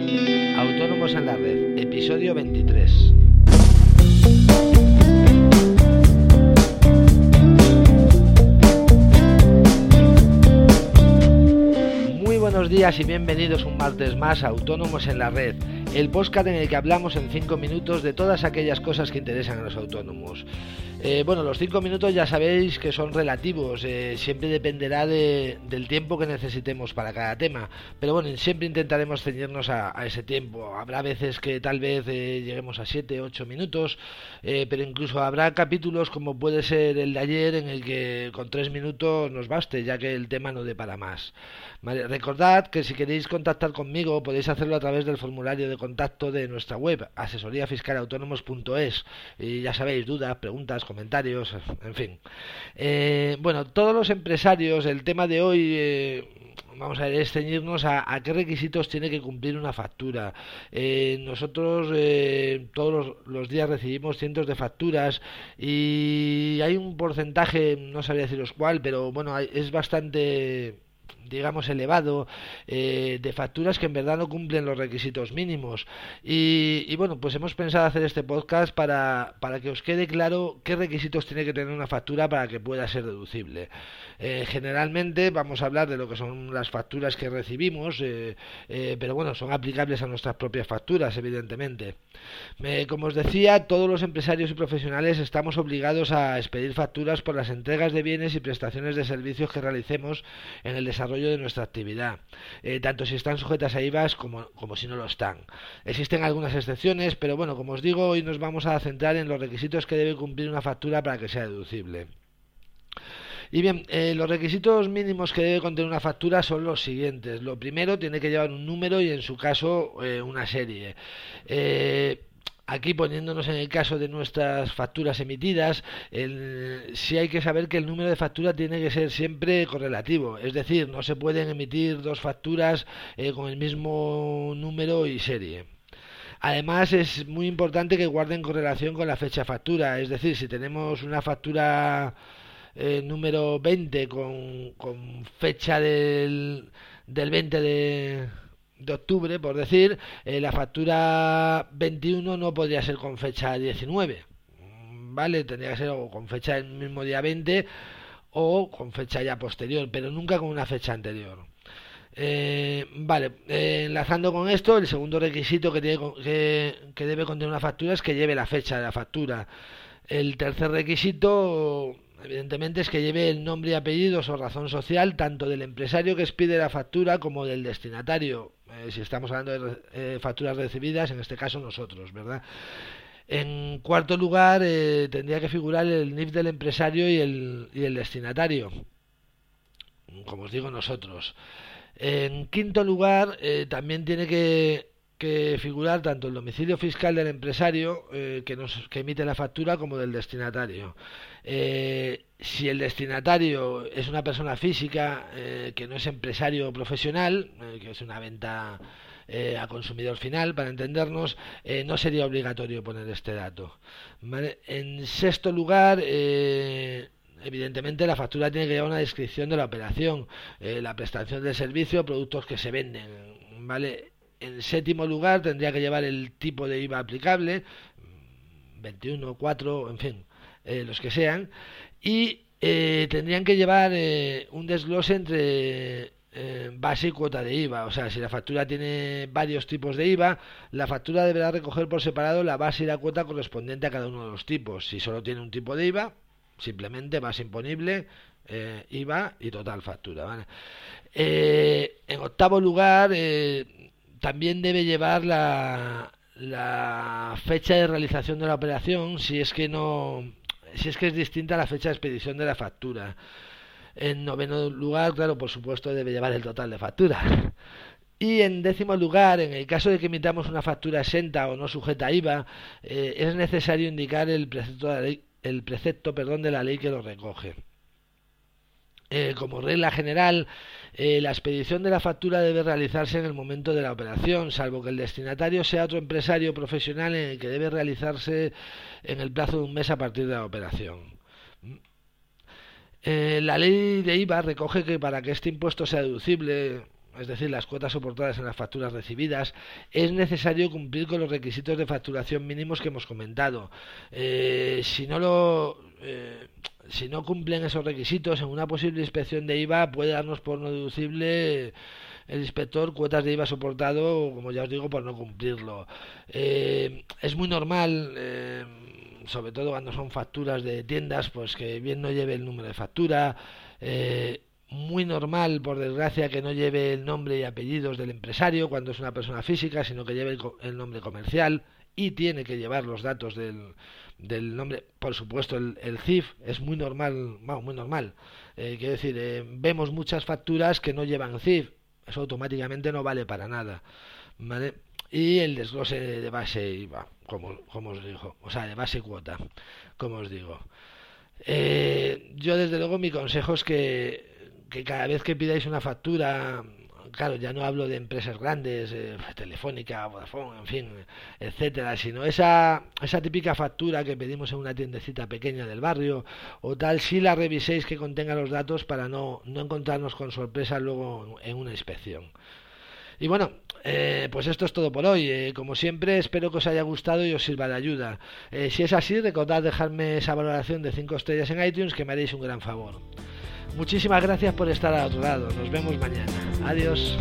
Autónomos en la Red, episodio 23. Muy buenos días y bienvenidos un martes más a Autónomos en la Red, el podcast en el que hablamos en 5 minutos de todas aquellas cosas que interesan a los autónomos. Eh, bueno, los 5 minutos ya sabéis que son relativos, eh, siempre dependerá del tiempo que necesitemos para cada tema, pero bueno, siempre intentaremos ceñirnos a, ese tiempo. Habrá veces que tal vez eh, lleguemos a 7, 8 minutos, pero incluso habrá capítulos como puede ser el de ayer en el que con 3 minutos nos baste, ya que el tema no dé para más. recordad que si queréis contactar conmigo podéis hacerlo a través del formulario de contacto de nuestra web, asesoríafiscalautónomos.es. Y ya sabéis, dudas, preguntas, comentarios, en fin. Eh, bueno, todos los empresarios, el tema de hoy... Eh, vamos a ver, es ceñirnos a, qué requisitos tiene que cumplir una factura. Eh, nosotros todos los, los, días recibimos cientos de facturas y hay un porcentaje, no sabría deciros cuál, pero bueno, es bastante digamos, elevado eh, de facturas que en verdad no cumplen los requisitos mínimos. Y, bueno, pues hemos pensado hacer este podcast para, para que os quede claro qué requisitos tiene que tener una factura para que pueda ser deducible. Eh, generalmente vamos a hablar de lo que son las facturas que recibimos, eh, pero bueno, son aplicables a nuestras propias facturas, evidentemente. como os decía, todos los empresarios y profesionales estamos obligados a expedir facturas por las entregas de bienes y prestaciones de servicios que realicemos en el desarrollo de nuestra actividad, eh, tanto si están sujetas a IVAs como, como si no lo están. Existen algunas excepciones, pero bueno, como os digo, hoy nos vamos a centrar en los requisitos que debe cumplir una factura para que sea deducible. Y bien, eh, los requisitos mínimos que debe contener una factura son los siguientes. Lo primero, tiene que llevar un número y en su caso eh, una serie. Aquí poniéndonos en el caso de nuestras facturas emitidas, el, sí hay que saber que el número de factura tiene que ser siempre correlativo, es decir, no se pueden emitir dos facturas eh, con el mismo número y serie. Además es muy importante que guarden correlación con la fecha factura, es decir, si tenemos una factura eh, número 20 con, con fecha del, del 20 de de octubre, por decir, eh, la factura 21 no podría ser con fecha 19, ¿vale? Tendría que ser con fecha el mismo día 20 o con fecha ya posterior, pero nunca con una fecha anterior. Eh, vale, eh, enlazando con esto, el segundo requisito que, tiene, que, que debe contener una factura es que lleve la fecha de la factura. El tercer requisito evidentemente es que lleve el nombre y apellidos o razón social tanto del empresario que expide la factura como del destinatario, eh, si estamos hablando de eh, facturas recibidas, en este caso nosotros, ¿verdad? En cuarto lugar, eh, tendría que figurar el NIF del empresario y el, y el destinatario, como os digo nosotros. En quinto lugar, también tiene que que figurar tanto el domicilio fiscal del empresario que, nos, que emite la factura como del destinatario. Si el destinatario es una persona física eh, que no es empresario profesional, que es una venta a consumidor final, para entendernos, no sería obligatorio poner este dato. En sexto lugar, evidentemente la factura tiene que llevar una descripción de la operación, la prestación del servicio, productos que se venden, ¿vale? En séptimo lugar tendría que llevar el tipo de IVA aplicable, 21, 4, en fin, eh, los que sean. Y eh, tendrían que llevar eh, un desglose entre base y cuota de IVA. O sea, si la factura tiene varios tipos de IVA, la factura deberá recoger por separado la base y la cuota correspondiente a cada uno de los tipos. Si solo tiene un tipo de IVA, simplemente base imponible, IVA y total factura. en octavo lugar, también debe llevar la, la fecha de realización de la operación si es que no si es que es distinta la fecha de expedición de la factura. En noveno lugar, claro, por supuesto, debe llevar el total de factura. Y en décimo lugar, en el caso de que emitamos una factura exenta o no sujeta a IVA, eh, es necesario indicar el precepto, de la ley, el precepto perdón, de la ley que lo recoge. Eh, como regla general, eh, la expedición de la factura debe realizarse en el momento de la operación, salvo que el destinatario sea otro empresario profesional en el que debe realizarse en el plazo de un mes a partir de la operación. Eh, la ley de IVA recoge que para que este impuesto sea deducible, es decir, las cuotas soportadas en las facturas recibidas, es necesario cumplir con los requisitos de facturación mínimos que hemos comentado. Si no lo eh, si no cumplen esos requisitos en una posible inspección de IVA puede darnos por no deducible el inspector cuotas de IVA soportado, como ya os digo, por no cumplirlo. Eh, es muy normal, eh, sobre todo cuando son facturas de tiendas, pues que bien no lleve el número de factura. Eh, muy normal, por desgracia, que no lleve el nombre y apellidos del empresario cuando es una persona física, sino que lleve el, nombre comercial y tiene que llevar los datos del, del nombre. Por supuesto, el, CIF es muy normal, vamos, muy normal. quiero decir, vemos muchas facturas que no llevan CIF eso automáticamente no vale para nada. Y el desglose de base IVA, como, como os digo, o sea, de base cuota, como os digo. Eh, yo desde luego mi consejo es que, que cada vez que pidáis una factura claro, ya no hablo de empresas grandes, eh, Telefónica, Vodafone, en fin, etcétera, sino esa, esa típica factura que pedimos en una tiendecita pequeña del barrio o tal, si la reviséis que contenga los datos para no, no encontrarnos con sorpresa luego en una inspección. Y bueno, eh, pues esto es todo por hoy. Eh, como siempre, espero que os haya gustado y os sirva de ayuda. si es así, recordad dejarme esa valoración de 5 estrellas en iTunes que me haréis un gran favor. Muchísimas gracias por estar al otro lado. Nos vemos mañana. Adiós.